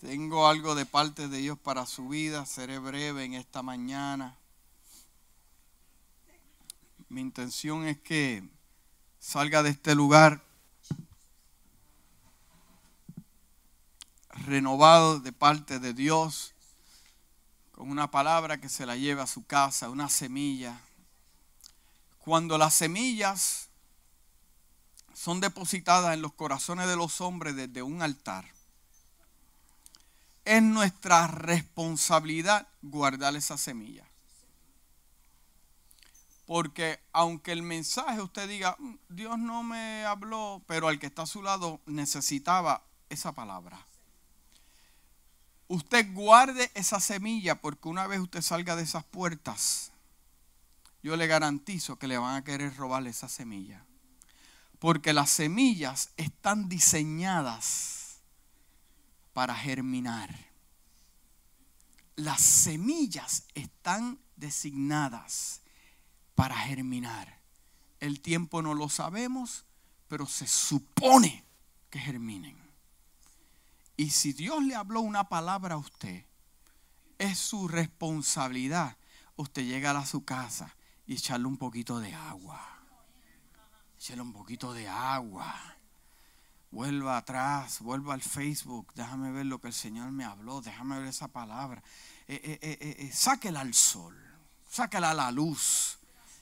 Tengo algo de parte de Dios para su vida. Seré breve en esta mañana. Mi intención es que salga de este lugar renovado de parte de Dios, con una palabra que se la lleve a su casa, una semilla. Cuando las semillas son depositadas en los corazones de los hombres desde un altar, es nuestra responsabilidad guardar esa semilla. Porque aunque el mensaje usted diga, mm, Dios no me habló, pero al que está a su lado necesitaba esa palabra. Usted guarde esa semilla porque una vez usted salga de esas puertas, yo le garantizo que le van a querer robarle esa semilla. Porque las semillas están diseñadas para germinar. Las semillas están designadas para germinar. El tiempo no lo sabemos, pero se supone que germinen. Y si Dios le habló una palabra a usted, es su responsabilidad usted llegar a su casa y echarle un poquito de agua. Echarle un poquito de agua. Vuelva atrás, vuelva al Facebook, déjame ver lo que el Señor me habló, déjame ver esa palabra. Eh, eh, eh, sáquela al sol, sáquela a la luz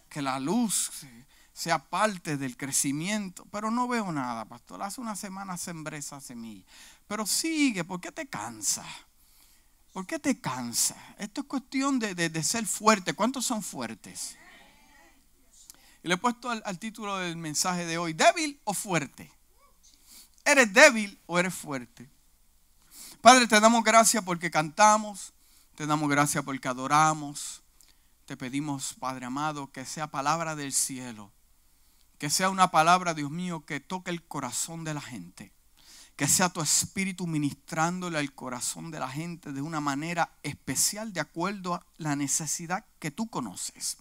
que la luz sea parte del crecimiento. Pero no veo nada, pastor. Hace una semana sembré esa semilla. Pero sigue, ¿por qué te cansa? ¿Por qué te cansa? Esto es cuestión de, ser fuerte. ¿Cuántos son fuertes? Y le he puesto al, título del mensaje de hoy, débil o fuerte. ¿Eres débil o eres fuerte? Padre, te damos gracias porque cantamos, te damos gracias porque adoramos, te pedimos, Padre amado, que sea palabra del cielo, que sea una palabra, Dios mío, que toque el corazón de la gente, que sea tu espíritu ministrándole al corazón de la gente de una manera especial de acuerdo a la necesidad que tú conoces.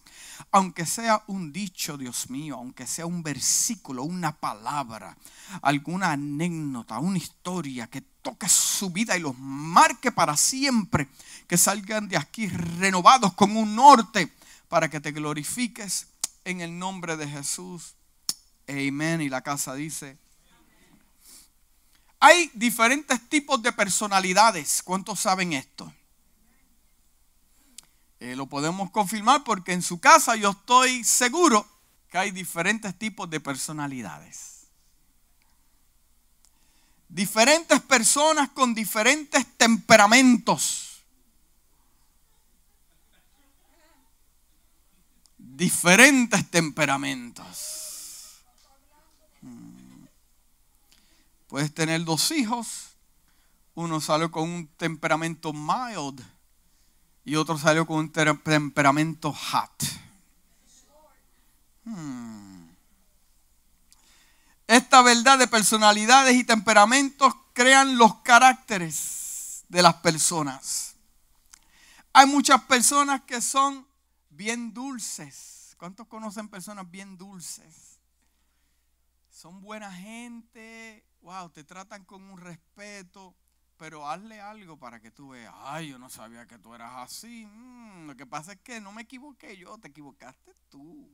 Aunque sea un dicho, Dios mío, aunque sea un versículo, una palabra, alguna anécdota, una historia que toque su vida y los marque para siempre que salgan de aquí renovados con un norte para que te glorifiques en el nombre de Jesús. Amén. Y la casa dice, hay diferentes tipos de personalidades. ¿Cuántos saben esto? Eh, lo podemos confirmar porque en su casa yo estoy seguro que hay diferentes tipos de personalidades. Diferentes personas con diferentes temperamentos. diferentes temperamentos. Puedes tener dos hijos, uno salió con un temperamento mild y otro salió con un temperamento hot. Hmm. Esta verdad de personalidades y temperamentos crean los caracteres de las personas. Hay muchas personas que son bien dulces. ¿Cuántos conocen personas bien dulces? Son buena gente, wow, te tratan con un respeto, pero hazle algo para que tú veas, ay, yo no sabía que tú eras así. Mm, lo que pasa es que no me equivoqué yo, te equivocaste tú.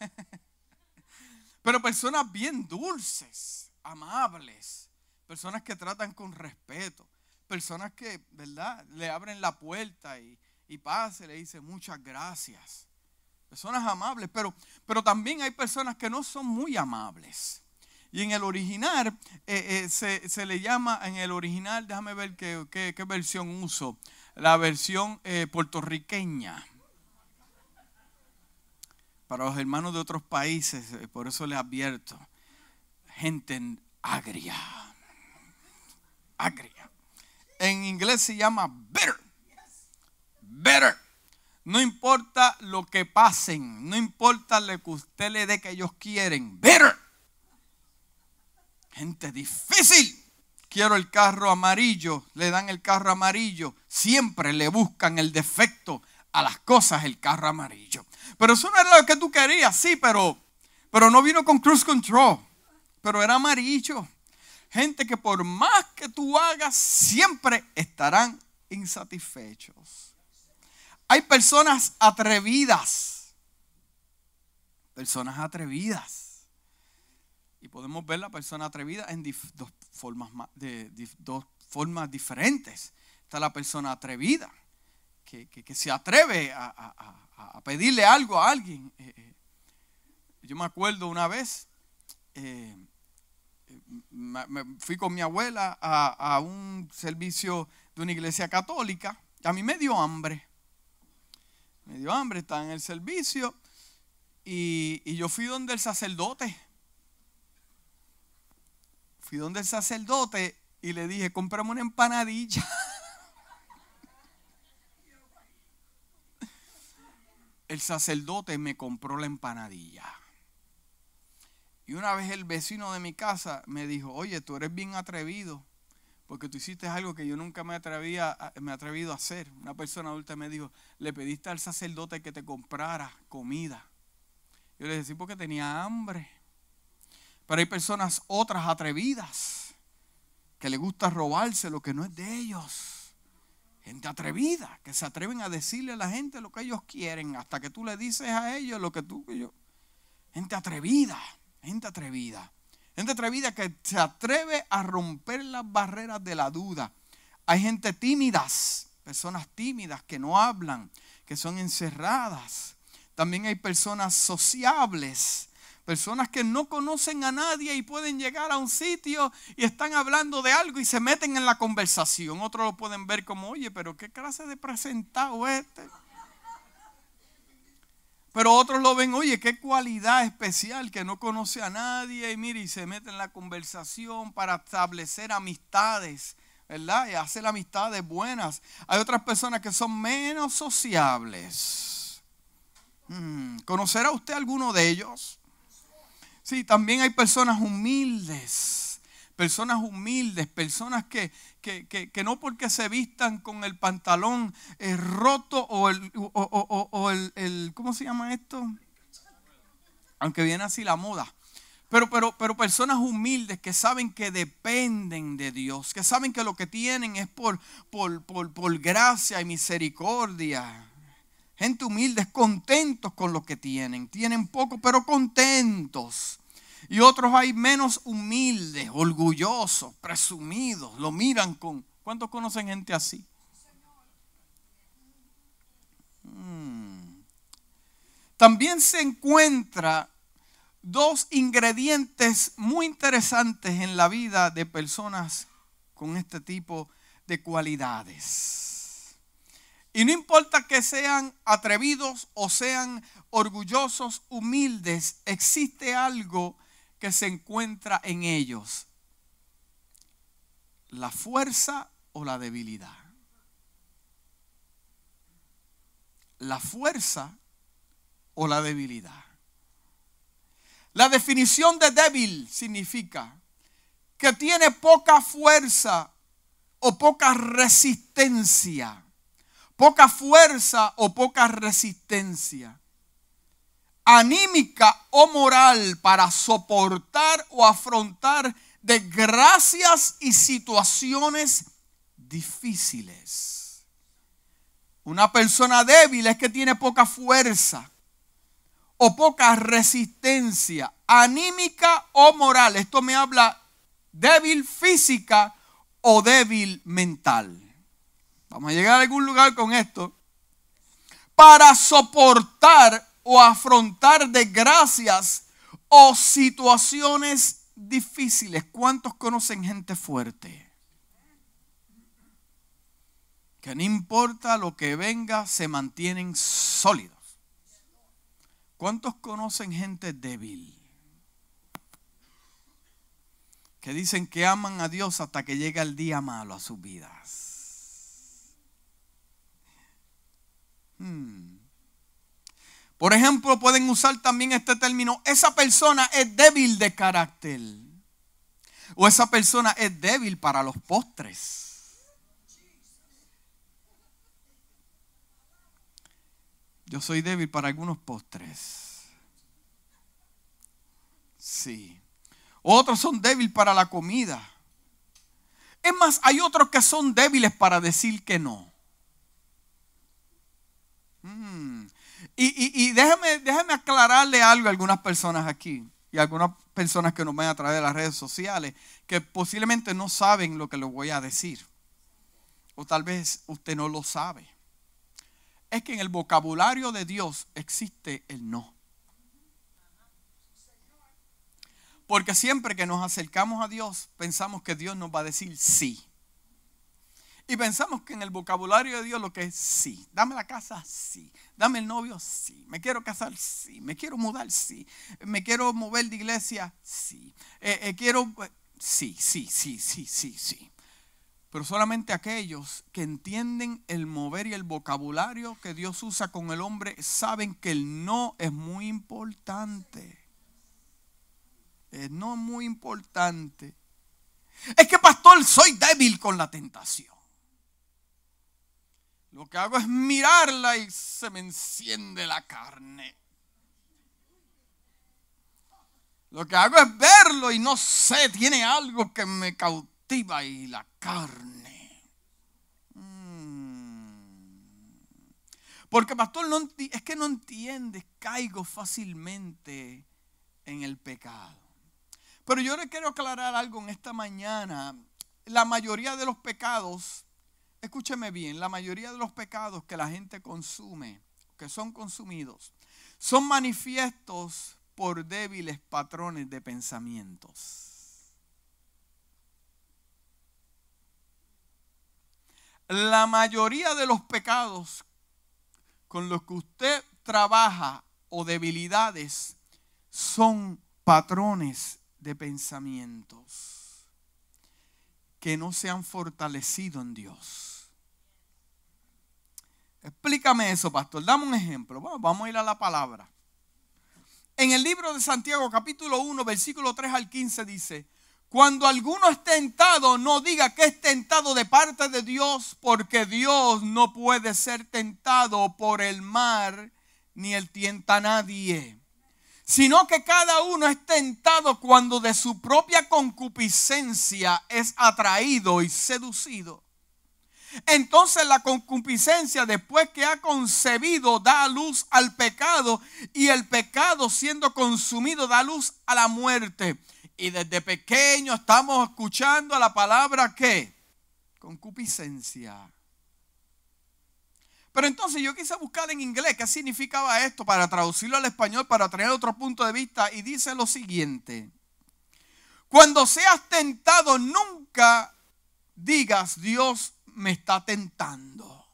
pero personas bien dulces, amables, personas que tratan con respeto, personas que, ¿verdad?, le abren la puerta y, y pase, le dice muchas gracias. Personas amables, pero, pero también hay personas que no son muy amables. Y en el original eh, eh, se, le llama, en el original, déjame ver qué, qué, versión uso, la versión eh, puertorriqueña. Para los hermanos de otros países, por eso les advierto, gente agria, agria. En inglés se llama bitter better. No importa lo que pasen, no importa lo que usted le dé que ellos quieren, better. Gente difícil. Quiero el carro amarillo, le dan el carro amarillo. Siempre le buscan el defecto a las cosas el carro amarillo. Pero eso no era lo que tú querías, sí, pero, pero no vino con cruise control. Pero era amarillo. gente que por más que tú hagas, siempre estarán insatisfechos. Hay personas atrevidas. Personas atrevidas. Y podemos ver la persona atrevida en dos, formas, diferentes. Está la persona atrevida, que, se atreve a, pedirle algo a alguien. Eh, eh, yo me acuerdo una vez, eh, me, fui con mi abuela a, un servicio de una iglesia católica. A mí me dio hambre. Me dio hambre, estaba en el servicio. Y, y yo fui donde el sacerdote. Fui donde el sacerdote y le dije, comprame una empanadilla. El sacerdote me compró la empanadilla. Y una vez el vecino de mi casa me dijo, oye, tú eres bien atrevido, porque tú hiciste algo que yo nunca me, atrevía, me atrevido a hacer. Una persona adulta me dijo, le pediste al sacerdote que te comprara comida. Yo le sí, porque tenía hambre. Pero hay personas otras atrevidas que le gusta robarse lo que no es de ellos. Gente atrevida, que se atreven a decirle a la gente lo que ellos quieren, hasta que tú le dices a ellos lo que tú... Yo. Gente atrevida. Gente atrevida. Gente atrevida que se atreve a romper las barreras de la duda. Hay gente tímidas, personas tímidas que no hablan, que son encerradas. También hay personas sociables, personas que no conocen a nadie y pueden llegar a un sitio y están hablando de algo y se meten en la conversación. Otros lo pueden ver como, oye, pero qué clase de presentado este. Pero otros lo ven, oye, qué cualidad especial que no conoce a nadie y mire, y se mete en la conversación para establecer amistades, ¿verdad? Y hacer amistades buenas. Hay otras personas que son menos sociables. Hmm, ¿Conocerá usted alguno de ellos? Sí, también hay personas humildes personas humildes, personas que, que, no porque se vistan con el pantalón eh, roto o, el, o, el, ¿cómo se llama esto? Aunque viene así la moda. Pero, pero, pero personas humildes que saben que dependen de Dios, que saben que lo que tienen es por, por, por, por gracia y misericordia. Gente humilde, contentos con lo que tienen. Tienen poco, pero contentos. Y otros hay menos humildes, orgullosos, presumidos. Lo miran con... ¿Cuántos conocen gente así? Hmm. También se encuentra dos ingredientes muy interesantes en la vida de personas con este tipo de cualidades. Y no importa que sean atrevidos o sean orgullosos, humildes, existe algo que se encuentra en ellos? ¿La fuerza o la debilidad? ¿La fuerza o la debilidad? La definición de débil significa que tiene poca fuerza o poca resistencia. Poca fuerza o poca resistencia anímica o moral para soportar o afrontar desgracias y situaciones difíciles. Una persona débil es que tiene poca fuerza o poca resistencia, anímica o moral. Esto me habla débil física o débil mental. Vamos a llegar a algún lugar con esto. Para soportar o afrontar desgracias o situaciones difíciles. ¿Cuántos conocen gente fuerte? Que no importa lo que venga, se mantienen sólidos. ¿Cuántos conocen gente débil? Que dicen que aman a Dios hasta que llega el día malo a sus vidas. Hmm. Por ejemplo, pueden usar también este término, esa persona es débil de carácter. O esa persona es débil para los postres. Yo soy débil para algunos postres. Sí. Otros son débiles para la comida. Es más, hay otros que son débiles para decir que no. Mm. Y, y, déjame, déjame aclararle algo a algunas personas aquí y algunas personas que nos ven a través de las redes sociales que posiblemente no saben lo que les voy a decir. O tal vez usted no lo sabe. Es que en el vocabulario de Dios existe el no. Porque siempre que nos acercamos a Dios, pensamos que Dios nos va a decir sí. Y pensamos que en el vocabulario de Dios lo que es sí. Dame la casa, sí. Dame el novio, sí. Me quiero casar, sí. Me quiero mudar, sí. Me quiero mover de iglesia, sí. Eh, eh, quiero, sí, sí, sí, sí, sí, sí. Pero solamente aquellos que entienden el mover y el vocabulario que Dios usa con el hombre saben que el no es muy importante. no es muy importante. Es que, pastor, soy débil con la tentación. Lo que hago es mirarla y se me enciende la carne. Lo que hago es verlo y no sé, tiene algo que me cautiva y la carne. Mm. Porque pastor, es que no entiendes, caigo fácilmente en el pecado. Pero yo le quiero aclarar algo en esta mañana. La mayoría de los pecados escúcheme bien, la mayoría de los pecados que la gente consume, que son consumidos, son manifiestos por débiles patrones de pensamientos. La mayoría de los pecados con los que usted trabaja o debilidades son patrones de pensamientos que no se han fortalecido en Dios. Explícame eso, pastor. Dame un ejemplo. vamos a ir a la palabra. En el libro de Santiago, capítulo 1, versículo 3 al 15, dice, cuando alguno es tentado, no diga que es tentado de parte de Dios, porque Dios no puede ser tentado por el mar, ni el tienta a nadie. Sino que cada uno es tentado cuando de su propia concupiscencia es atraído y seducido. Entonces la concupiscencia, después que ha concebido, da luz al pecado y el pecado siendo consumido da luz a la muerte. Y desde pequeño estamos escuchando la palabra que concupiscencia. Pero entonces yo quise buscar en inglés qué significaba esto para traducirlo al español, para tener otro punto de vista. Y dice lo siguiente. Cuando seas tentado, nunca digas, Dios me está tentando.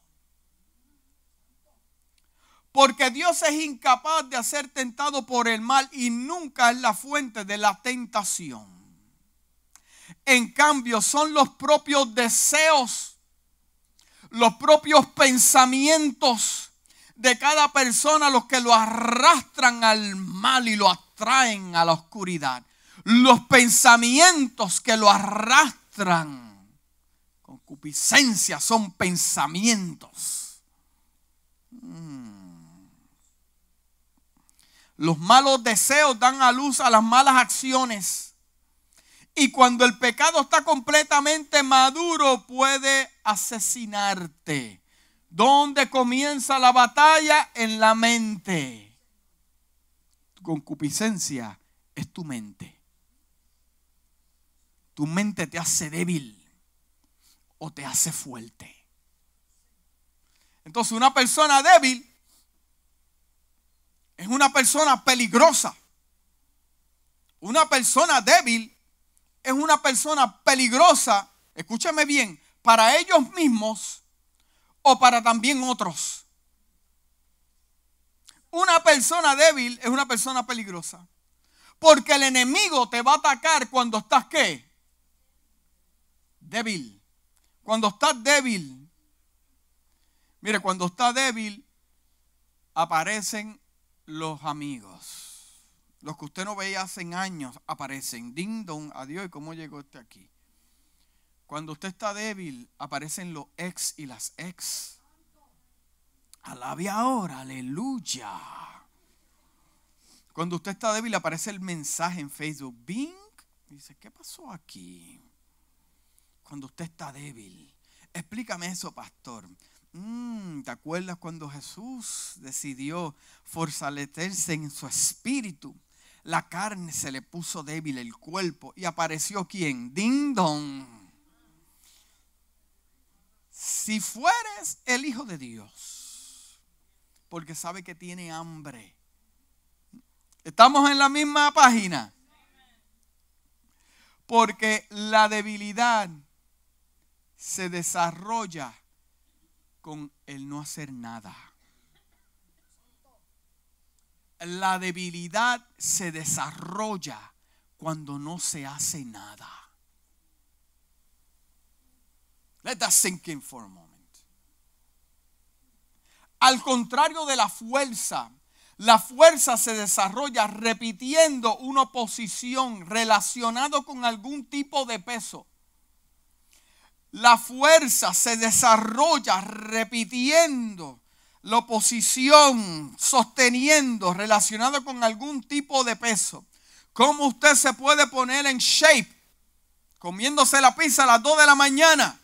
Porque Dios es incapaz de ser tentado por el mal y nunca es la fuente de la tentación. En cambio, son los propios deseos, los propios pensamientos de cada persona los que lo arrastran al mal y lo atraen a la oscuridad. Los pensamientos que lo arrastran Concupiscencia son pensamientos. Mm. Los malos deseos dan a luz a las malas acciones. Y cuando el pecado está completamente maduro, puede asesinarte. ¿Dónde comienza la batalla? En la mente. Tu concupiscencia es tu mente. Tu mente te hace débil o te hace fuerte. Entonces una persona débil es una persona peligrosa. Una persona débil es una persona peligrosa, escúchame bien, para ellos mismos o para también otros. Una persona débil es una persona peligrosa. Porque el enemigo te va a atacar cuando estás qué? Débil. Cuando estás débil, mire, cuando está débil, aparecen los amigos. Los que usted no veía hace años aparecen. Ding dong, adiós, ¿y cómo llegó este aquí? Cuando usted está débil, aparecen los ex y las ex. Alabe ahora, aleluya. Cuando usted está débil, aparece el mensaje en Facebook. Bing. Dice, ¿qué pasó aquí? Cuando usted está débil. Explícame eso, pastor. Mm, ¿Te acuerdas cuando Jesús decidió fortalecerse en su espíritu? La carne se le puso débil, el cuerpo, y apareció quién? Ding dong. Si fueres el Hijo de Dios, porque sabe que tiene hambre. ¿Estamos en la misma página? Porque la debilidad se desarrolla con el no hacer nada. La debilidad se desarrolla cuando no se hace nada. Let that sink in for a moment. Al contrario de la fuerza, la fuerza se desarrolla repitiendo una posición relacionado con algún tipo de peso. La fuerza se desarrolla repitiendo la oposición, sosteniendo, relacionado con algún tipo de peso. ¿Cómo usted se puede poner en shape comiéndose la pizza a las 2 de la mañana?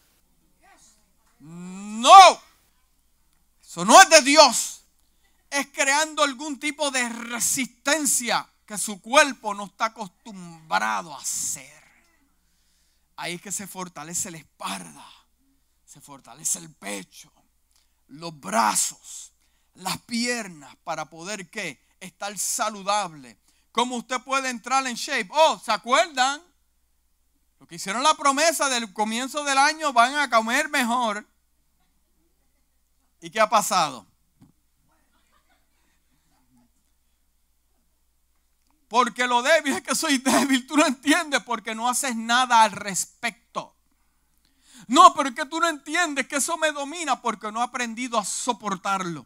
No, eso no es de Dios. Es creando algún tipo de resistencia que su cuerpo no está acostumbrado a hacer. Ahí es que se fortalece la espalda, se fortalece el pecho, los brazos, las piernas para poder ¿qué? estar saludable. ¿Cómo usted puede entrar en shape? Oh, ¿se acuerdan? Lo que hicieron la promesa del comienzo del año van a comer mejor. ¿Y qué ha pasado? Porque lo débil es que soy débil. Tú no entiendes porque no haces nada al respecto. No, pero es que tú no entiendes que eso me domina porque no he aprendido a soportarlo.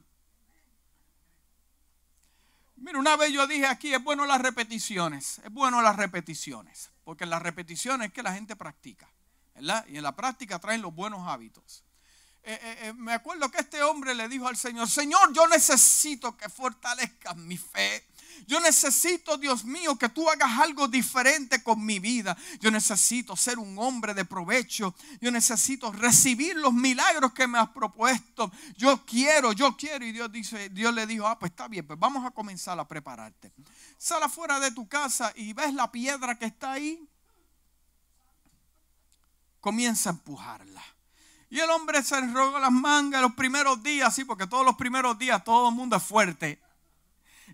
Mira, una vez yo dije aquí, es bueno las repeticiones. Es bueno las repeticiones. Porque en las repeticiones es que la gente practica. ¿verdad? Y en la práctica traen los buenos hábitos. Eh, eh, eh, me acuerdo que este hombre le dijo al Señor, Señor, yo necesito que fortalezcas mi fe. Yo necesito, Dios mío, que tú hagas algo diferente con mi vida. Yo necesito ser un hombre de provecho. Yo necesito recibir los milagros que me has propuesto. Yo quiero, yo quiero. Y Dios, dice, Dios le dijo, ah, pues está bien, pues vamos a comenzar a prepararte. Sal afuera de tu casa y ves la piedra que está ahí. Comienza a empujarla. Y el hombre se enrogó las mangas los primeros días, sí, porque todos los primeros días todo el mundo es fuerte.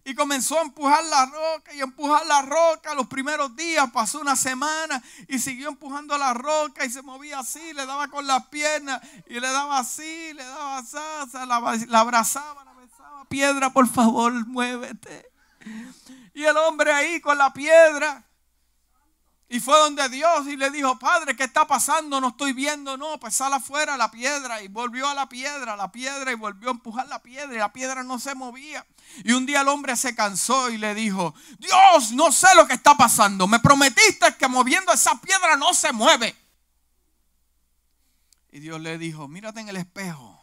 Y comenzó a empujar la roca y empujar la roca. Los primeros días pasó una semana y siguió empujando la roca y se movía así, le daba con las piernas y le daba así, le daba así, la, la abrazaba, la besaba. Piedra, por favor, muévete. Y el hombre ahí con la piedra y fue donde Dios y le dijo, Padre, ¿qué está pasando? No estoy viendo. No, pues sal afuera la piedra. Y volvió a la piedra, la piedra, y volvió a empujar la piedra. Y la piedra no se movía. Y un día el hombre se cansó y le dijo, Dios, no sé lo que está pasando. Me prometiste que moviendo esa piedra no se mueve. Y Dios le dijo, mírate en el espejo.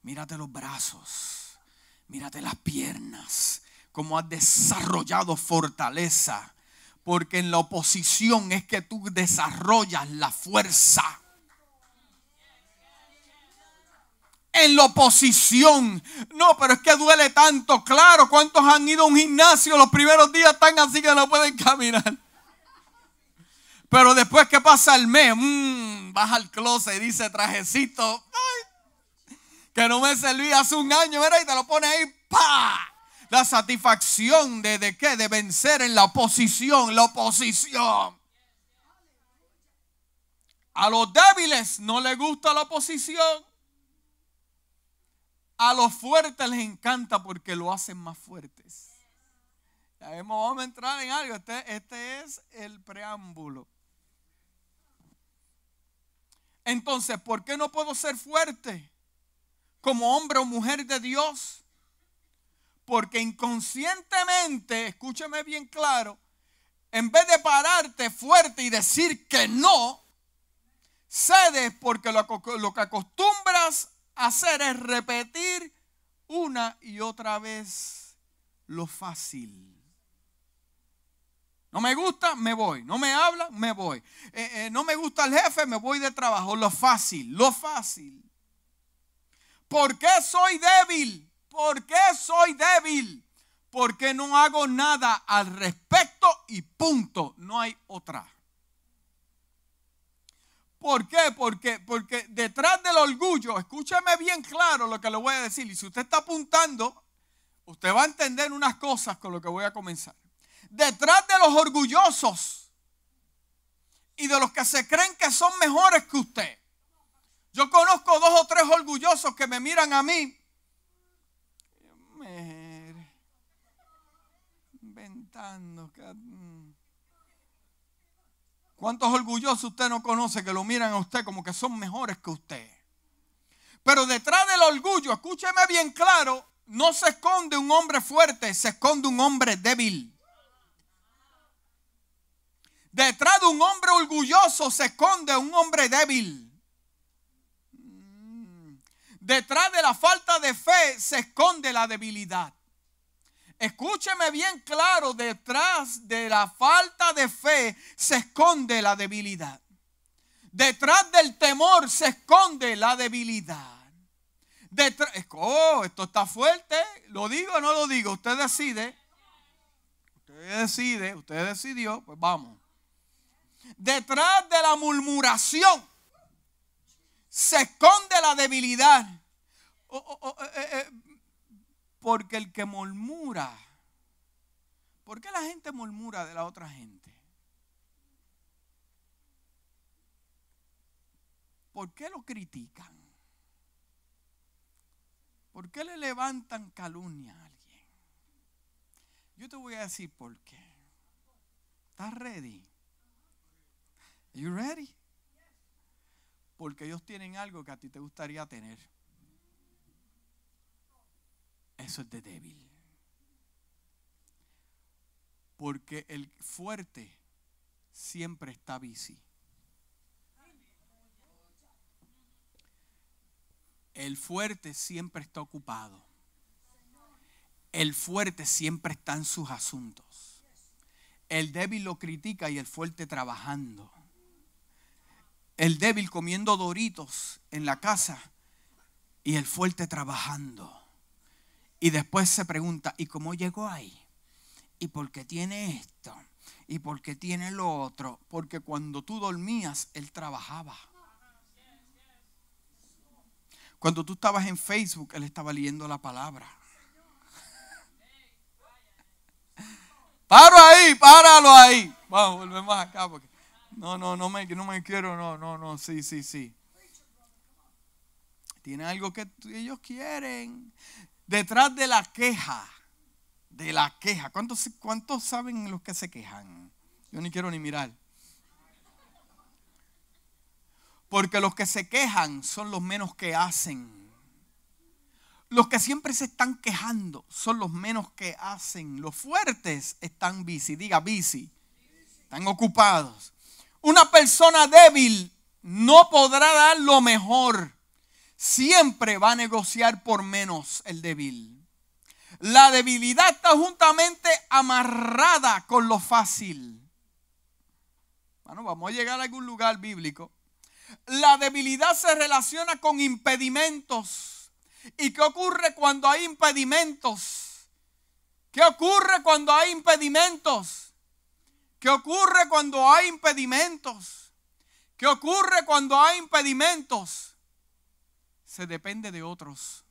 Mírate los brazos. Mírate las piernas. Cómo has desarrollado fortaleza porque en la oposición es que tú desarrollas la fuerza. En la oposición. No, pero es que duele tanto. Claro, ¿cuántos han ido a un gimnasio? Los primeros días están así que no pueden caminar. Pero después que pasa el mes, mmm, baja al closet y dice trajecito. que no me servía hace un año, ¿verdad? Y te lo pone ahí, ¡pa! La satisfacción de, de qué? De vencer en la oposición, la oposición. A los débiles no les gusta la oposición. A los fuertes les encanta porque lo hacen más fuertes. Ya vamos a entrar en algo. Este, este es el preámbulo. Entonces, ¿por qué no puedo ser fuerte como hombre o mujer de Dios? Porque inconscientemente, escúcheme bien claro, en vez de pararte fuerte y decir que no, cedes porque lo, lo que acostumbras a hacer es repetir una y otra vez lo fácil. No me gusta, me voy. No me habla, me voy. Eh, eh, no me gusta el jefe, me voy de trabajo. Lo fácil, lo fácil. ¿Por qué soy débil? ¿Por qué soy débil? Porque no hago nada al respecto y punto. No hay otra. ¿Por qué? Porque, porque detrás del orgullo, escúcheme bien claro lo que le voy a decir. Y si usted está apuntando, usted va a entender unas cosas con lo que voy a comenzar. Detrás de los orgullosos y de los que se creen que son mejores que usted. Yo conozco dos o tres orgullosos que me miran a mí. Mm. ¿Cuántos orgullosos usted no conoce que lo miran a usted como que son mejores que usted? Pero detrás del orgullo, escúcheme bien claro, no se esconde un hombre fuerte, se esconde un hombre débil. Detrás de un hombre orgulloso se esconde un hombre débil. Mm. Detrás de la falta de fe se esconde la debilidad. Escúcheme bien claro, detrás de la falta de fe se esconde la debilidad. Detrás del temor se esconde la debilidad. Detrás, oh, esto está fuerte. ¿Lo digo o no lo digo? Usted decide. Usted decide, usted decidió, pues vamos. Detrás de la murmuración se esconde la debilidad. Oh, oh, eh, eh, eh, porque el que murmura, ¿por qué la gente murmura de la otra gente? ¿Por qué lo critican? ¿Por qué le levantan calumnia a alguien? Yo te voy a decir por qué. ¿Estás ready? Are you ready? Porque ellos tienen algo que a ti te gustaría tener. Eso es de débil. Porque el fuerte siempre está busy. El fuerte siempre está ocupado. El fuerte siempre está en sus asuntos. El débil lo critica y el fuerte trabajando. El débil comiendo doritos en la casa y el fuerte trabajando. Y después se pregunta, ¿y cómo llegó ahí? ¿Y por qué tiene esto? ¿Y por qué tiene lo otro? Porque cuando tú dormías, él trabajaba. Cuando tú estabas en Facebook, él estaba leyendo la palabra. Paro ahí, páralo ahí. Vamos, volvemos acá porque no, no, no me, no me quiero, no, no, no, sí, sí, sí. Tiene algo que ellos quieren. Detrás de la queja, de la queja. ¿Cuántos, ¿Cuántos saben los que se quejan? Yo ni quiero ni mirar. Porque los que se quejan son los menos que hacen. Los que siempre se están quejando son los menos que hacen. Los fuertes están busy, diga busy. Están ocupados. Una persona débil no podrá dar lo mejor siempre va a negociar por menos el débil. La debilidad está juntamente amarrada con lo fácil. Bueno, vamos a llegar a algún lugar bíblico. La debilidad se relaciona con impedimentos. ¿Y qué ocurre cuando hay impedimentos? ¿Qué ocurre cuando hay impedimentos? ¿Qué ocurre cuando hay impedimentos? ¿Qué ocurre cuando hay impedimentos? Se depende de otros.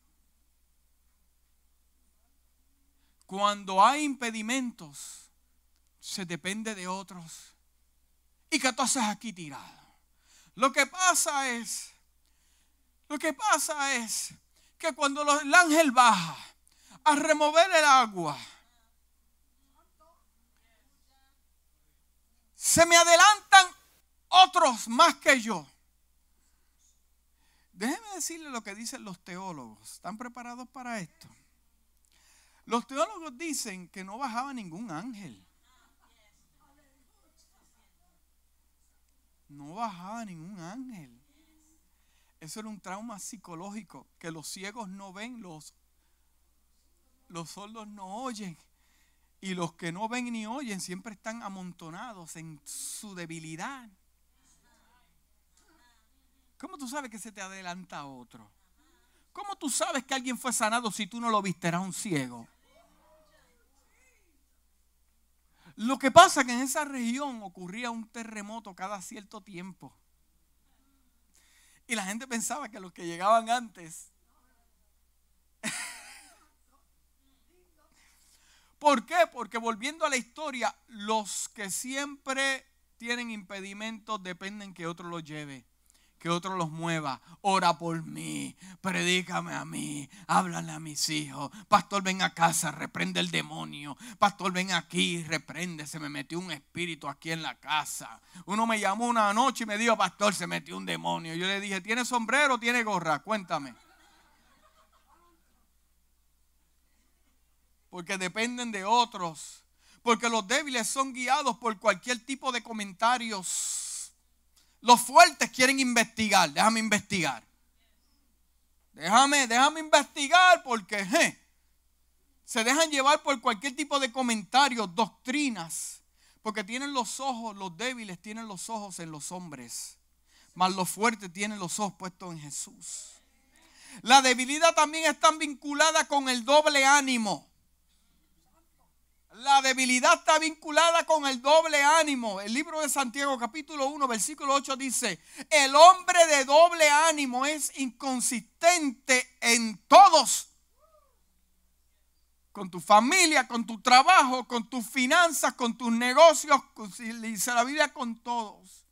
Cuando hay impedimentos, se depende de otros. ¿Y qué tú haces aquí tirado? Lo que pasa es, lo que pasa es que cuando el ángel baja a remover el agua, se me adelantan otros más que yo. Déjeme decirle lo que dicen los teólogos. ¿Están preparados para esto? Los teólogos dicen que no bajaba ningún ángel. No bajaba ningún ángel. Eso era un trauma psicológico, que los ciegos no ven, los, los sordos no oyen. Y los que no ven ni oyen siempre están amontonados en su debilidad. ¿Cómo tú sabes que se te adelanta otro? ¿Cómo tú sabes que alguien fue sanado si tú no lo viste? Era un ciego. Lo que pasa es que en esa región ocurría un terremoto cada cierto tiempo. Y la gente pensaba que los que llegaban antes. ¿Por qué? Porque volviendo a la historia, los que siempre tienen impedimentos dependen que otro los lleve que otro los mueva. Ora por mí, predícame a mí, háblale a mis hijos. Pastor, ven a casa, reprende el demonio. Pastor, ven aquí, reprende. Se me metió un espíritu aquí en la casa. Uno me llamó una noche y me dijo, Pastor, se metió un demonio. Yo le dije, ¿tiene sombrero tiene gorra? Cuéntame. Porque dependen de otros. Porque los débiles son guiados por cualquier tipo de comentarios los fuertes quieren investigar. Déjame investigar. Déjame, déjame investigar porque se dejan llevar por cualquier tipo de comentarios, doctrinas. Porque tienen los ojos, los débiles tienen los ojos en los hombres. Mas los fuertes tienen los ojos puestos en Jesús. La debilidad también está vinculada con el doble ánimo. La debilidad está vinculada con el doble ánimo. El libro de Santiago capítulo 1 versículo 8 dice, el hombre de doble ánimo es inconsistente en todos. Con tu familia, con tu trabajo, con tus finanzas, con tus negocios, dice la Biblia con todos.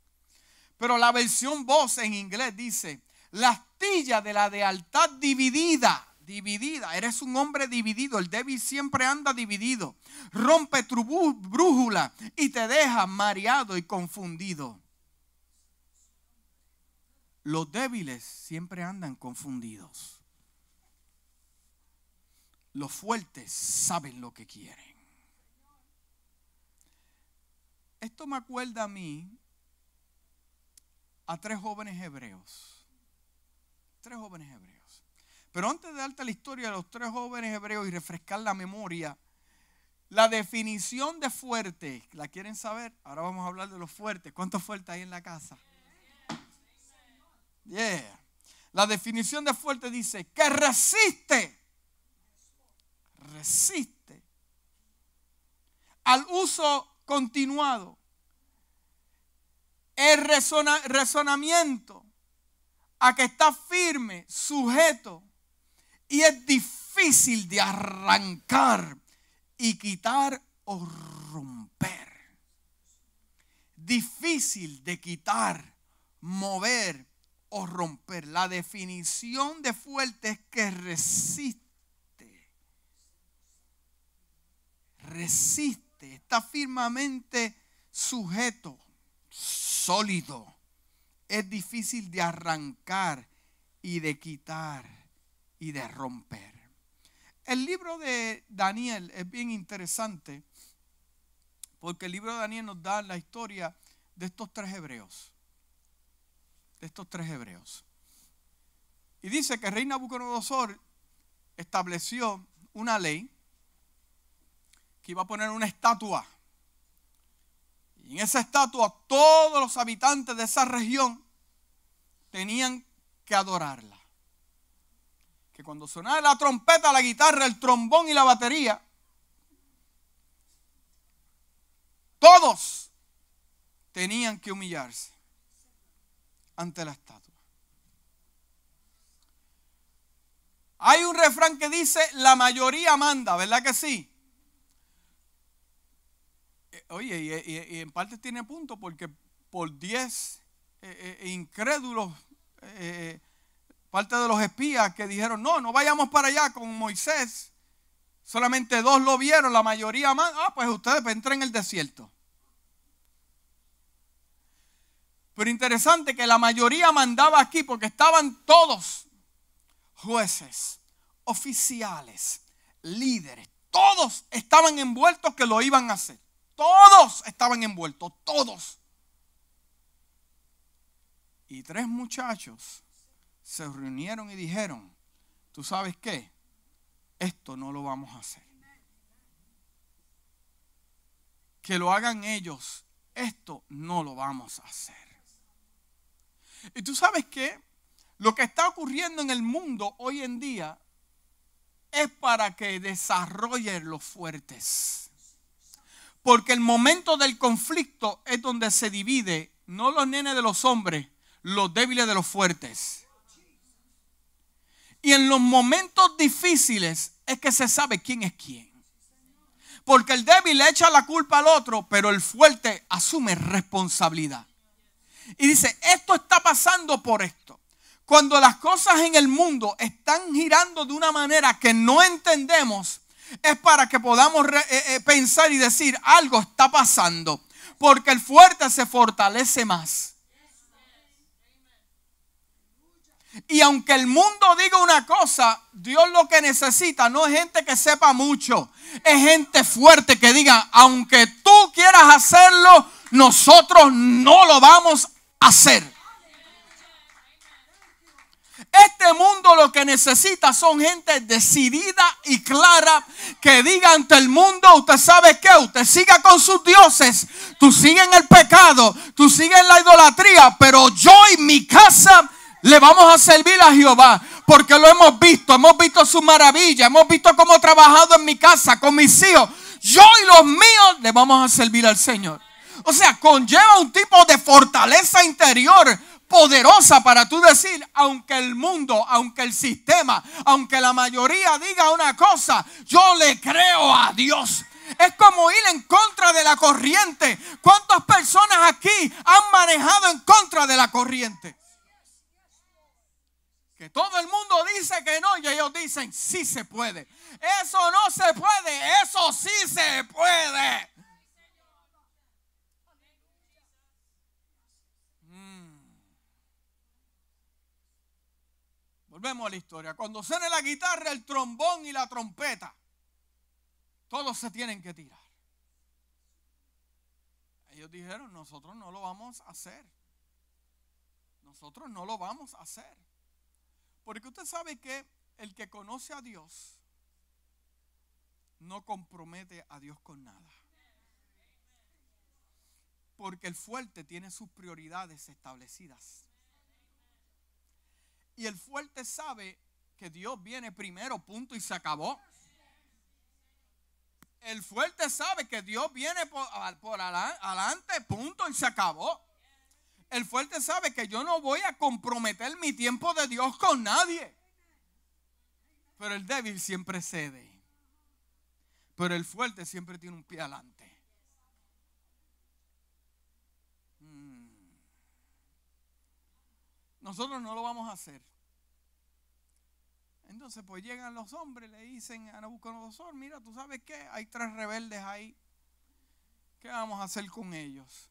Pero la versión voz en inglés dice, la astilla de la lealtad dividida dividida. Eres un hombre dividido. El débil siempre anda dividido. Rompe tu brújula y te deja mareado y confundido. Los débiles siempre andan confundidos. Los fuertes saben lo que quieren. Esto me acuerda a mí a tres jóvenes hebreos. Tres jóvenes hebreos. Pero antes de darte la historia de los tres jóvenes hebreos y refrescar la memoria, la definición de fuerte, ¿la quieren saber? Ahora vamos a hablar de los fuertes. ¿Cuántos fuertes hay en la casa? Yeah. La definición de fuerte dice que resiste. Resiste al uso continuado. El razonamiento a que está firme, sujeto y es difícil de arrancar y quitar o romper. Difícil de quitar, mover o romper. La definición de fuerte es que resiste. Resiste, está firmemente sujeto, sólido. Es difícil de arrancar y de quitar y de romper. El libro de Daniel es bien interesante porque el libro de Daniel nos da la historia de estos tres hebreos. De estos tres hebreos. Y dice que el rey Nabucodonosor estableció una ley que iba a poner una estatua. Y en esa estatua todos los habitantes de esa región tenían que adorarla que cuando sonaba la trompeta, la guitarra, el trombón y la batería, todos tenían que humillarse ante la estatua. Hay un refrán que dice, la mayoría manda, ¿verdad que sí? Eh, oye, y, en parte tiene punto porque por 10 eh, eh, incrédulos parte de los espías que dijeron, no, no vayamos para allá con Moisés. Solamente dos lo vieron, la mayoría más. Ah, pues ustedes entren en el desierto. Pero interesante que la mayoría mandaba aquí porque estaban todos jueces, oficiales, líderes. Todos estaban envueltos que lo iban a hacer. Todos estaban envueltos, todos. Y tres muchachos se reunieron y dijeron, ¿tú sabes qué? Esto no lo vamos a hacer. que lo hagan ellos, esto no lo vamos a hacer. Y tú sabes que lo que está ocurriendo en el mundo hoy en día es para que desarrollen los fuertes. Porque el momento del conflicto es donde se divide, no los nenes de los hombres, los débiles de los fuertes. Y en los momentos difíciles es que se sabe quién es quién. Porque el débil le echa la culpa al otro, pero el fuerte asume responsabilidad. Y dice, esto está pasando por esto. Cuando las cosas en el mundo están girando de una manera que no entendemos, es para que podamos eh, eh, pensar y decir, algo está pasando. Porque el fuerte se fortalece más. Y aunque el mundo diga una cosa, Dios lo que necesita no es gente que sepa mucho, es gente fuerte que diga, aunque tú quieras hacerlo, nosotros no lo vamos a hacer. Este mundo lo que necesita son gente decidida y clara que diga ante el mundo, usted sabe que usted siga con sus dioses, tú sigue en el pecado, tú sigue en la idolatría, pero yo y mi casa le vamos a servir a Jehová porque lo hemos visto, hemos visto su maravilla, hemos visto cómo ha trabajado en mi casa con mis hijos. Yo y los míos le vamos a servir al Señor. O sea, conlleva un tipo de fortaleza interior poderosa para tú decir, aunque el mundo, aunque el sistema, aunque la mayoría diga una cosa, yo le creo a Dios. Es como ir en contra de la corriente. ¿Cuántas personas aquí han manejado en contra de la corriente? Que todo el mundo dice que no y ellos dicen sí se puede. Eso no se puede, eso sí se puede. Mm. Volvemos a la historia. Cuando suene la guitarra, el trombón y la trompeta, todos se tienen que tirar. Ellos dijeron, nosotros no lo vamos a hacer. Nosotros no lo vamos a hacer. Porque usted sabe que el que conoce a Dios no compromete a Dios con nada. Porque el fuerte tiene sus prioridades establecidas. Y el fuerte sabe que Dios viene primero, punto, y se acabó. El fuerte sabe que Dios viene por, por adelante, punto, y se acabó. El fuerte sabe que yo no voy a comprometer mi tiempo de Dios con nadie. Pero el débil siempre cede. Pero el fuerte siempre tiene un pie adelante. Mm. Nosotros no lo vamos a hacer. Entonces, pues llegan los hombres, le dicen a Nabucodonosor, mira, tú sabes qué, hay tres rebeldes ahí. ¿Qué vamos a hacer con ellos?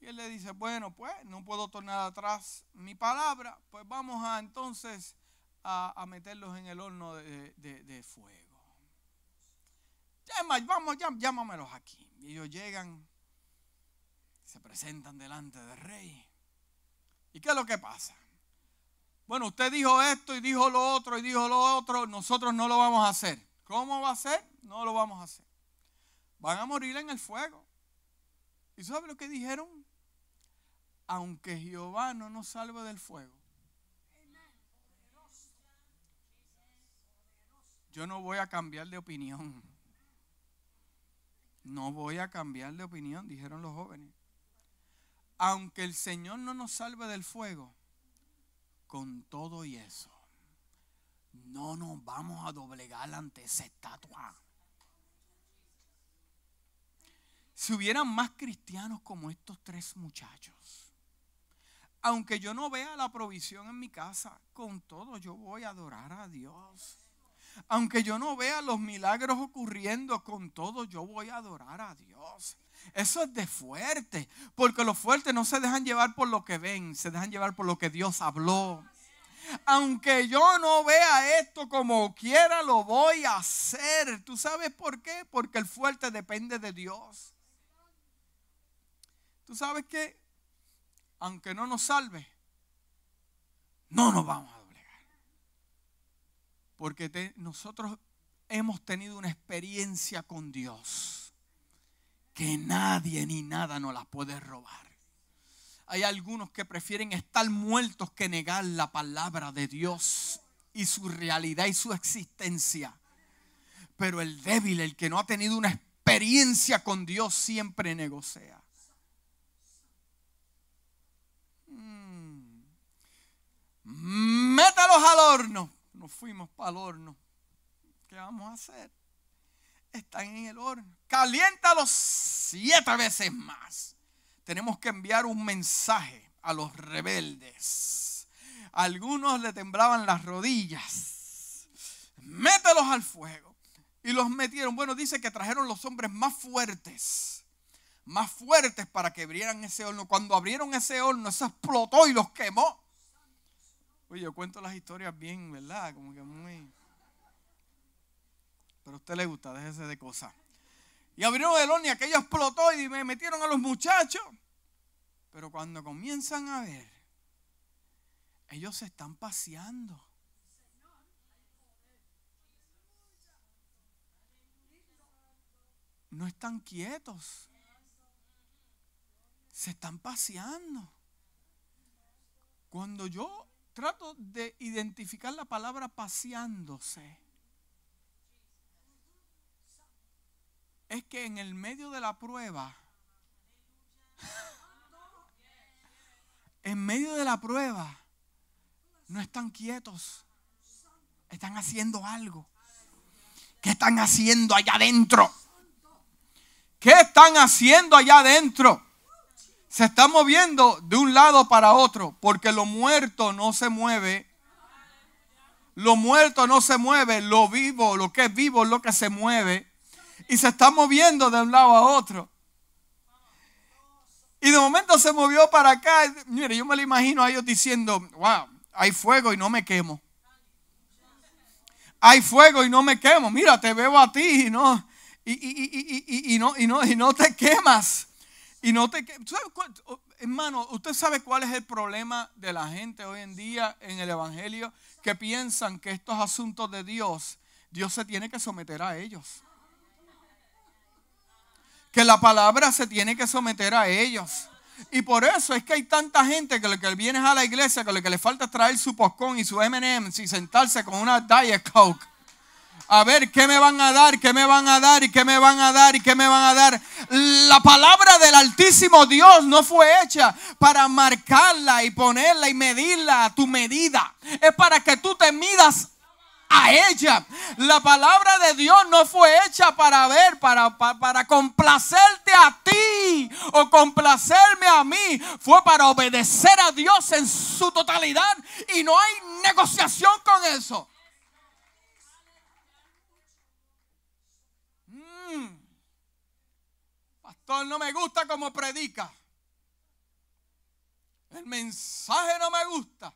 Y él le dice, bueno, pues no puedo tornar atrás mi palabra, pues vamos a entonces a, meterlos en el horno de, fuego. Llama, vamos, llámamelos aquí. Y ellos llegan, se presentan delante del rey. ¿Y qué es lo que pasa? Bueno, usted dijo esto y dijo lo otro y dijo lo otro, nosotros no lo vamos a hacer. ¿Cómo va a ser? No lo vamos a hacer. Van a morir en el fuego. ¿Y sabe lo que dijeron? Aunque Jehová no nos salve del fuego, yo no voy a cambiar de opinión. No voy a cambiar de opinión, dijeron los jóvenes. Aunque el Señor no nos salve del fuego, con todo y eso, no nos vamos a doblegar ante esa estatua. Si hubieran más cristianos como estos tres muchachos, aunque yo no vea la provisión en mi casa, con todo yo voy a adorar a Dios. Aunque yo no vea los milagros ocurriendo, con todo yo voy a adorar a Dios. Eso es de fuerte, porque los fuertes no se dejan llevar por lo que ven, se dejan llevar por lo que Dios habló. Aunque yo no vea esto como quiera, lo voy a hacer. ¿Tú sabes por qué? Porque el fuerte depende de Dios. ¿Tú sabes qué? Aunque no nos salve, no nos vamos a doblegar. Porque nosotros hemos tenido una experiencia con Dios que nadie ni nada nos las puede robar. Hay algunos que prefieren estar muertos que negar la palabra de Dios y su realidad y su existencia. Pero el débil, el que no ha tenido una experiencia con Dios, siempre negocia. Métalos al horno. Nos fuimos para el horno. ¿Qué vamos a hacer? Están en el horno. Caliéntalos siete veces más. Tenemos que enviar un mensaje a los rebeldes. algunos le temblaban las rodillas. Mételos al fuego. Y los metieron. Bueno, dice que trajeron los hombres más fuertes. Más fuertes para que abrieran ese horno. Cuando abrieron ese horno, eso explotó y los quemó. Oye, yo cuento las historias bien, ¿verdad? Como que muy... Pero a usted le gusta, déjese de cosas. Y abrieron el horno y aquello explotó y me metieron a los muchachos. Pero cuando comienzan a ver, ellos se están paseando. No están quietos. Se están paseando. Cuando yo trato de identificar la palabra paseándose. Es que en el medio de la prueba, en medio de la prueba, no están quietos, están haciendo algo. ¿Qué están haciendo allá adentro? ¿Qué están haciendo allá adentro? Se está moviendo de un lado para otro, porque lo muerto no se mueve. Lo muerto no se mueve, lo vivo, lo que es vivo es lo que se mueve. Y se está moviendo de un lado a otro. Y de momento se movió para acá. Mire, yo me lo imagino a ellos diciendo, wow, hay fuego y no me quemo. Hay fuego y no me quemo. Mira, te veo a ti y no, y, y no, y, no, y no te quemas. Y no te... hermano, ¿usted sabe cuál es el problema de la gente hoy en día en el Evangelio? Que piensan que estos asuntos de Dios, Dios se tiene que someter a ellos. Que la palabra se tiene que someter a ellos. Y por eso es que hay tanta gente que lo que viene a la iglesia, que lo que le falta es traer su poscón y su M&M's y sentarse con una Diet Coke a ver qué me van a dar, qué me van a dar y qué me van a dar y qué me van a dar. La palabra del Altísimo Dios no fue hecha para marcarla y ponerla y medirla a tu medida. Es para que tú te midas a ella. La palabra de Dios no fue hecha para ver, para, para, para, complacerte a ti o complacerme a mí. Fue para obedecer a Dios en su totalidad y no hay negociación con eso. No me gusta como predica. El mensaje no me gusta.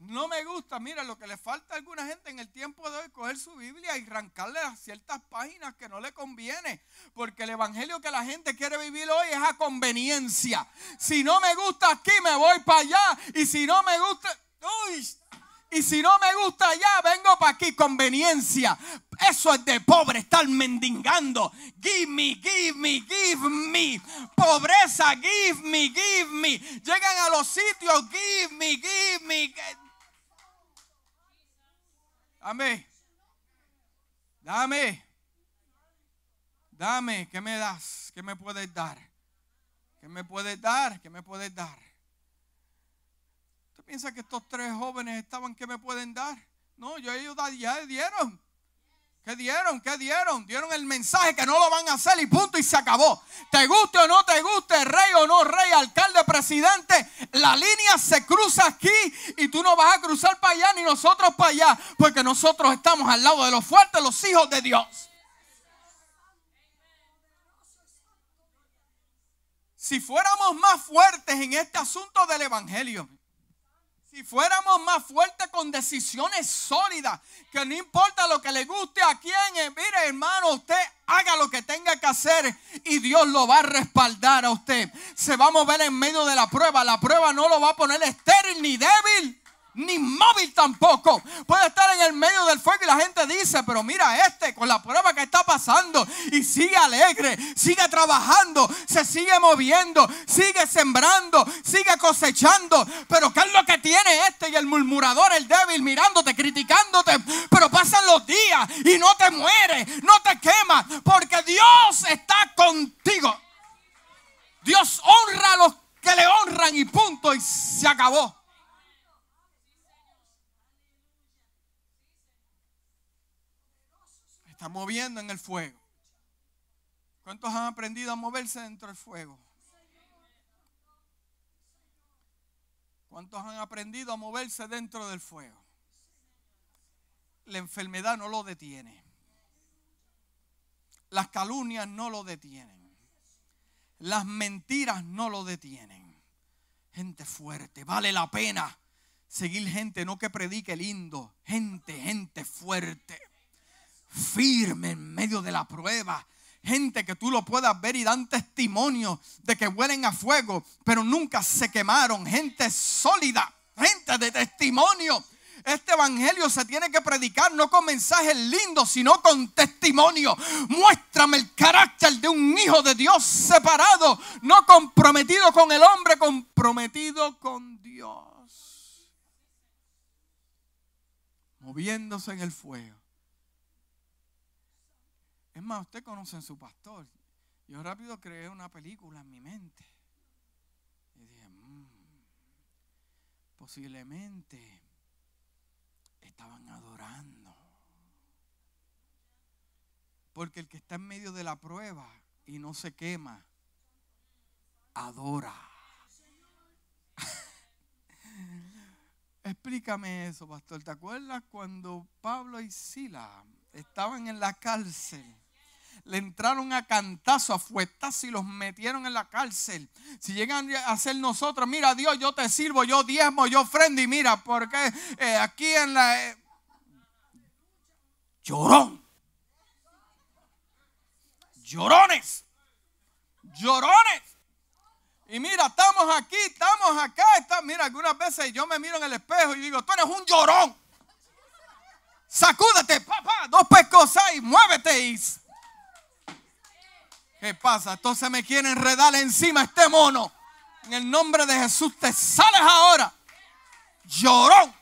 No me gusta. Mira, lo que le falta a alguna gente en el tiempo de hoy, coger su Biblia y arrancarle a ciertas páginas que no le conviene. Porque el evangelio que la gente quiere vivir hoy es a conveniencia. Si no me gusta aquí, me voy para allá. Y si no me gusta... Uy, y si no me gusta allá, vengo para aquí, conveniencia. Eso es de pobre, estar mendigando. Give me, give me, give me. Pobreza, give me, give me. Llegan a los sitios, give me, give me. Dame. Dame. Dame, ¿qué me das? ¿Qué me puedes dar? ¿Qué me puedes dar? ¿Qué me puedes dar? Piensa que estos tres jóvenes estaban, ¿qué me pueden dar? No, yo ellos ya dieron. ¿Qué dieron? ¿Qué dieron? Dieron el mensaje que no lo van a hacer y punto y se acabó. Te guste o no te guste, rey o no rey, alcalde, presidente, la línea se cruza aquí y tú no vas a cruzar para allá ni nosotros para allá, porque nosotros estamos al lado de los fuertes, los hijos de Dios. Si fuéramos más fuertes en este asunto del Evangelio, si fuéramos más fuertes con decisiones sólidas, que no importa lo que le guste a quién, eh, mire hermano, usted haga lo que tenga que hacer y Dios lo va a respaldar a usted. Se va a mover en medio de la prueba. La prueba no lo va a poner estéril ni débil ni móvil tampoco. Puede estar en el medio del fuego y la gente dice, pero mira este con la prueba que está pasando y sigue alegre, sigue trabajando, se sigue moviendo, sigue sembrando, sigue cosechando. Pero ¿qué es lo que tiene este y el murmurador, el débil, mirándote, criticándote? Pero pasan los días y no te mueres, no te quemas, porque Dios está contigo. Dios honra a los que le honran y punto y se acabó. Está moviendo en el fuego. ¿Cuántos han aprendido a moverse dentro del fuego? ¿Cuántos han aprendido a moverse dentro del fuego? La enfermedad no lo detiene. Las calumnias no lo detienen. Las mentiras no lo detienen. Gente fuerte, vale la pena seguir gente, no que predique lindo. Gente, gente fuerte firme en medio de la prueba. Gente que tú lo puedas ver y dan testimonio de que huelen a fuego, pero nunca se quemaron. Gente sólida, gente de testimonio. Este evangelio se tiene que predicar no con mensajes lindos, sino con testimonio. Muéstrame el carácter de un hijo de Dios separado, no comprometido con el hombre, comprometido con Dios. Moviéndose en el fuego. Es más, usted conoce a su pastor. Yo rápido creé una película en mi mente. Y dije, mm, posiblemente estaban adorando. Porque el que está en medio de la prueba y no se quema, adora. Explícame eso, pastor. ¿Te acuerdas cuando Pablo y Sila estaban en la cárcel? Le entraron a cantazo, a fuetazo y los metieron en la cárcel. Si llegan a ser nosotros, mira Dios, yo te sirvo, yo diezmo, yo ofrendo y mira, porque eh, aquí en la... Eh, llorón. Llorones. Llorones. Y mira, estamos aquí, estamos acá. mira, algunas veces yo me miro en el espejo y digo, tú eres un llorón. Sacúdate, papá, dos pescos ahí, muévete y ¿Qué pasa? Entonces me quieren enredar encima este mono. En el nombre de Jesús te sales ahora. Llorón.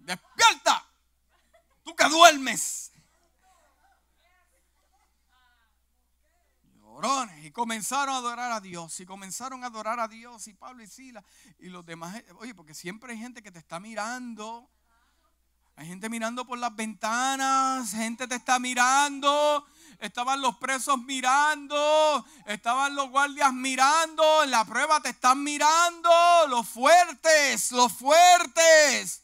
Despierta. Tú que duermes. Llorones. Y comenzaron a adorar a Dios. Y comenzaron a adorar a Dios. Y Pablo y Sila. Y los demás. Oye, porque siempre hay gente que te está mirando hay gente mirando por las ventanas, gente te está mirando. Estaban los presos mirando, estaban los guardias mirando, en la prueba te están mirando, los fuertes, los fuertes.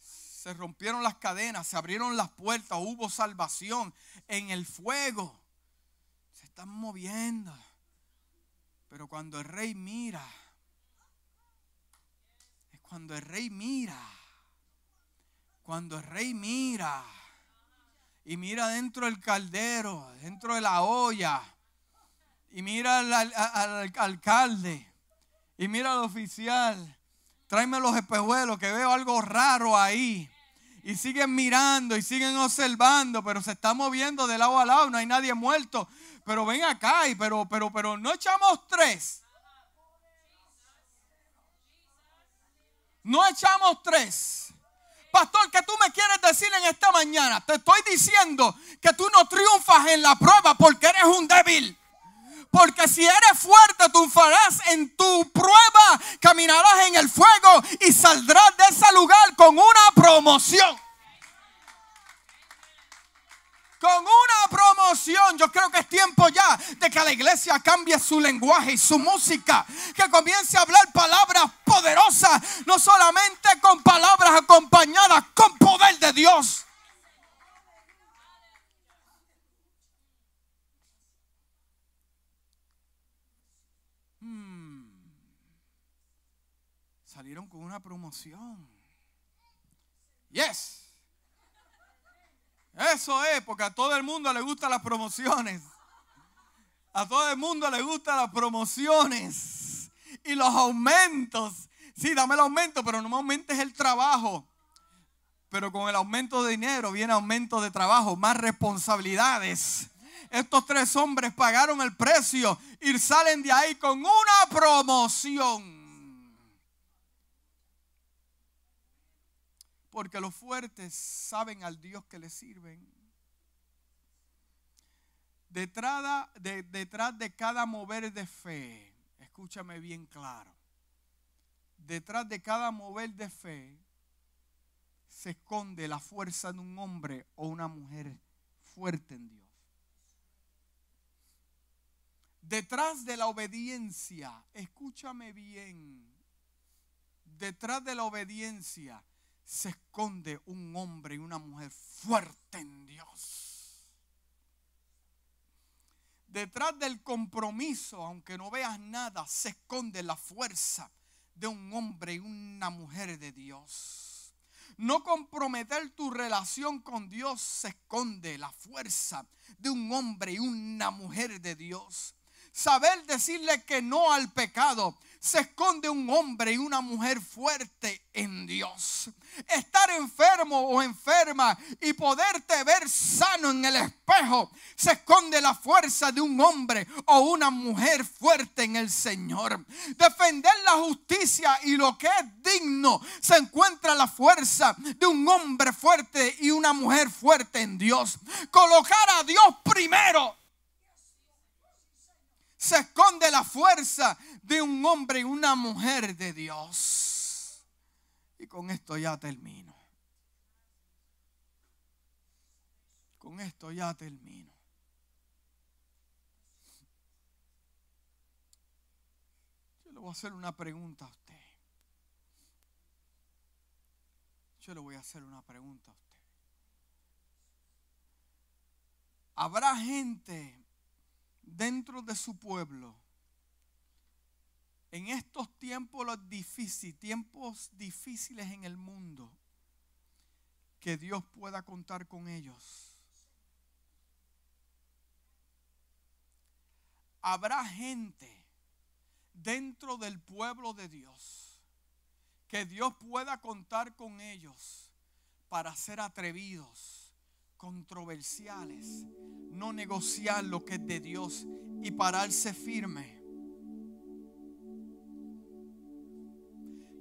Se rompieron las cadenas, se abrieron las puertas, hubo salvación en el fuego. Se están moviendo. Pero cuando el rey mira, cuando el rey mira, cuando el rey mira y mira dentro del caldero, dentro de la olla, y mira al, alcalde, y mira al oficial, tráeme los espejuelos que veo algo raro ahí. Y siguen mirando y siguen observando, pero se está moviendo de lado a lado, no hay nadie muerto. Pero ven acá, y pero, pero, pero no echamos tres. No echamos tres. Pastor, ¿qué tú me quieres decir en esta mañana? Te estoy diciendo que tú no triunfas en la prueba porque eres un débil. Porque si eres fuerte, triunfarás en tu prueba, caminarás en el fuego y saldrás de ese lugar con una promoción con una promoción. Yo creo que es tiempo ya de que la iglesia cambie su lenguaje y su música. Que comience a hablar palabras poderosas, no solamente con palabras acompañadas con poder de Dios. Hmm. Salieron con una promoción. Yes. Eso es, porque a todo el mundo le gustan las promociones. A todo el mundo le gustan las promociones y los aumentos. Sí, dame el aumento, pero no me aumentes el trabajo. Pero con el aumento de dinero viene aumento de trabajo, más responsabilidades. Estos tres hombres pagaron el precio y salen de ahí con una promoción. Porque los fuertes saben al Dios que les sirven. Detrás de, detrás de cada mover de fe, escúchame bien claro, detrás de cada mover de fe se esconde la fuerza de un hombre o una mujer fuerte en Dios. Detrás de la obediencia, escúchame bien, detrás de la obediencia se esconde un hombre y una mujer fuerte en Dios. Detrás del compromiso, aunque no veas nada, se esconde la fuerza de un hombre y una mujer de Dios. No comprometer tu relación con Dios se esconde la fuerza de un hombre y una mujer de Dios. Saber decirle que no al pecado se esconde un hombre y una mujer fuerte en Dios. Estar enfermo o enferma y poderte ver sano en el espejo, se esconde la fuerza de un hombre o una mujer fuerte en el Señor. Defender la justicia y lo que es digno, se encuentra la fuerza de un hombre fuerte y una mujer fuerte en Dios. Colocar a Dios primero se esconde la fuerza de un hombre y una mujer de Dios. Y con esto ya termino. Con esto ya termino. Yo le voy a hacer una pregunta a usted. Yo le voy a hacer una pregunta a usted. Habrá gente dentro de su pueblo, en estos tiempos difíciles, tiempos difíciles en el mundo, que Dios pueda contar con ellos. Habrá gente dentro del pueblo de Dios que Dios pueda contar con ellos para ser atrevidos controversiales, no negociar lo que es de Dios y pararse firme.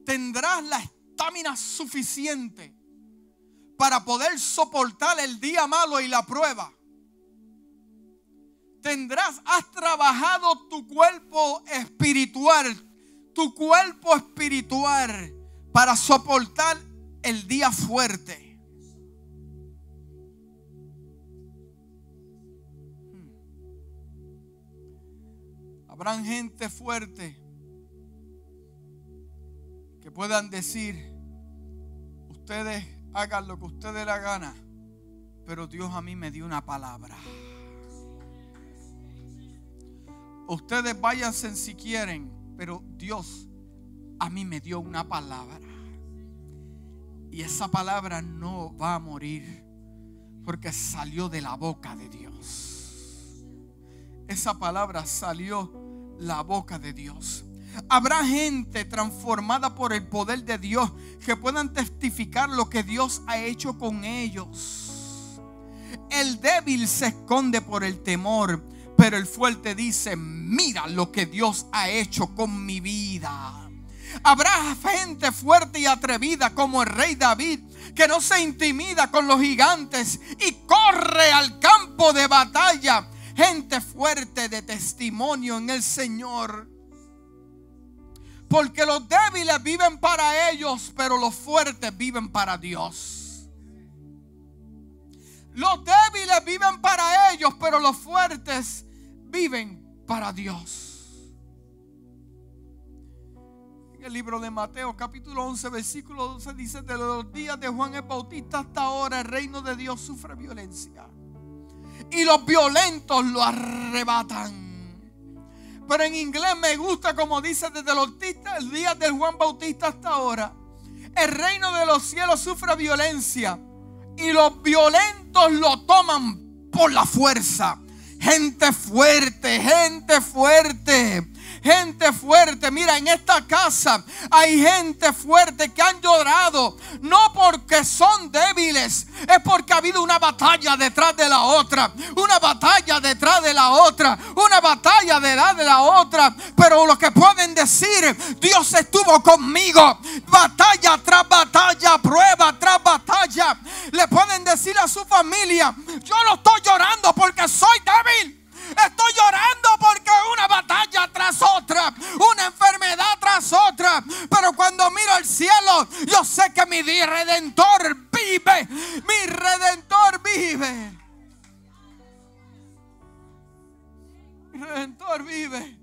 Tendrás la estamina suficiente para poder soportar el día malo y la prueba. Tendrás, has trabajado tu cuerpo espiritual, tu cuerpo espiritual para soportar el día fuerte. Habrán gente fuerte que puedan decir, ustedes hagan lo que ustedes la gana, pero Dios a mí me dio una palabra. Ustedes váyanse si quieren, pero Dios a mí me dio una palabra. Y esa palabra no va a morir porque salió de la boca de Dios. Esa palabra salió la boca de Dios. Habrá gente transformada por el poder de Dios que puedan testificar lo que Dios ha hecho con ellos. El débil se esconde por el temor, pero el fuerte dice, mira lo que Dios ha hecho con mi vida. Habrá gente fuerte y atrevida como el rey David, que no se intimida con los gigantes y corre al campo de batalla gente fuerte de testimonio en el Señor. Porque los débiles viven para ellos, pero los fuertes viven para Dios. Los débiles viven para ellos, pero los fuertes viven para Dios. En el libro de Mateo capítulo 11 versículo 12 dice, de los días de Juan el Bautista hasta ahora el reino de Dios sufre violencia y los violentos lo arrebatan. Pero en inglés me gusta como dice desde los días de Juan Bautista hasta ahora. El reino de los cielos sufre violencia y los violentos lo toman por la fuerza. gente fuerte, gente fuerte. Gente fuerte, mira, en esta casa hay gente fuerte que han llorado, no porque son débiles, es porque ha habido una batalla detrás de la otra, una batalla detrás de la otra, una batalla detrás de la otra, pero lo que pueden decir, Dios estuvo conmigo, batalla tras batalla, prueba tras batalla, le pueden decir a su familia, yo no estoy llorando porque soy débil. Estoy llorando porque una batalla tras otra, una enfermedad tras otra. Pero cuando miro al cielo, yo sé que mi redentor vive. Mi redentor vive. Mi redentor vive.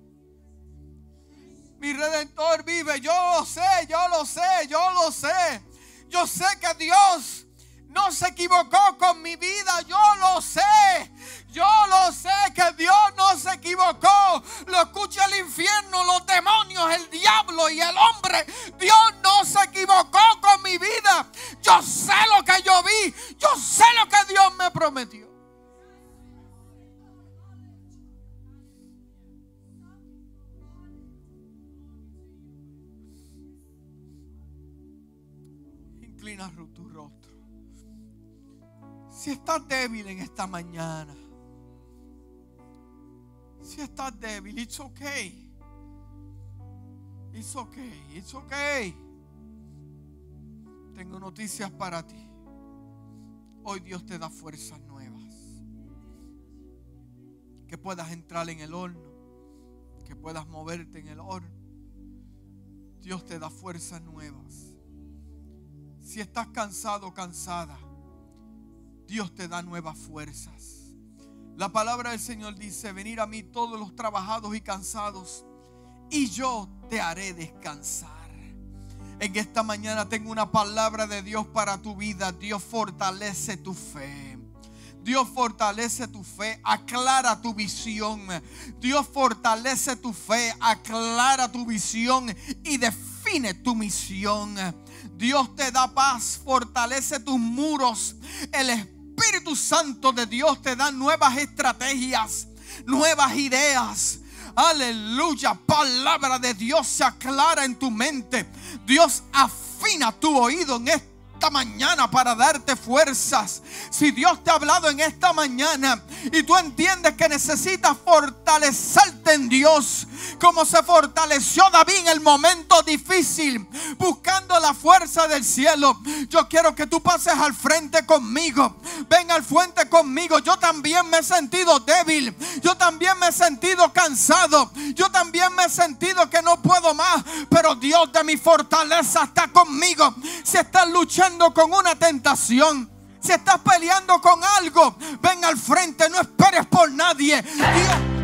Mi redentor vive. Yo lo sé, yo lo sé, yo lo sé. Yo sé que Dios no se equivocó con mi vida. Yo lo sé. Yo lo sé que Dios no se equivocó. Lo escucha el infierno, los demonios, el diablo y el hombre. Dios no se equivocó con mi vida. Yo sé lo que yo vi. Yo sé lo que Dios me prometió. Inclina tu rostro. Si estás débil en esta mañana si estás débil, it's okay. It's okay, it's okay. Tengo noticias para ti. Hoy Dios te da fuerzas nuevas. Que puedas entrar en el horno. Que puedas moverte en el horno. Dios te da fuerzas nuevas. Si estás cansado o cansada, Dios te da nuevas fuerzas. La palabra del Señor dice, venir a mí todos los trabajados y cansados, y yo te haré descansar. En esta mañana tengo una palabra de Dios para tu vida. Dios fortalece tu fe. Dios fortalece tu fe, aclara tu visión. Dios fortalece tu fe, aclara tu visión y define tu misión. Dios te da paz, fortalece tus muros. El Espíritu Espíritu Santo de Dios te da nuevas estrategias, nuevas ideas. Aleluya, palabra de Dios se aclara en tu mente. Dios afina tu oído en esta mañana para darte fuerzas. Si Dios te ha hablado en esta mañana y tú entiendes que necesitas en Dios, como se fortaleció David en el momento difícil, buscando la fuerza del cielo. Yo quiero que tú pases al frente conmigo. Ven al frente conmigo. Yo también me he sentido débil. Yo también me he sentido cansado. Yo también me he sentido que no puedo más. Pero Dios de mi fortaleza está conmigo. Si estás luchando con una tentación, si estás peleando con algo, ven al frente, no esperes por nadie. Dios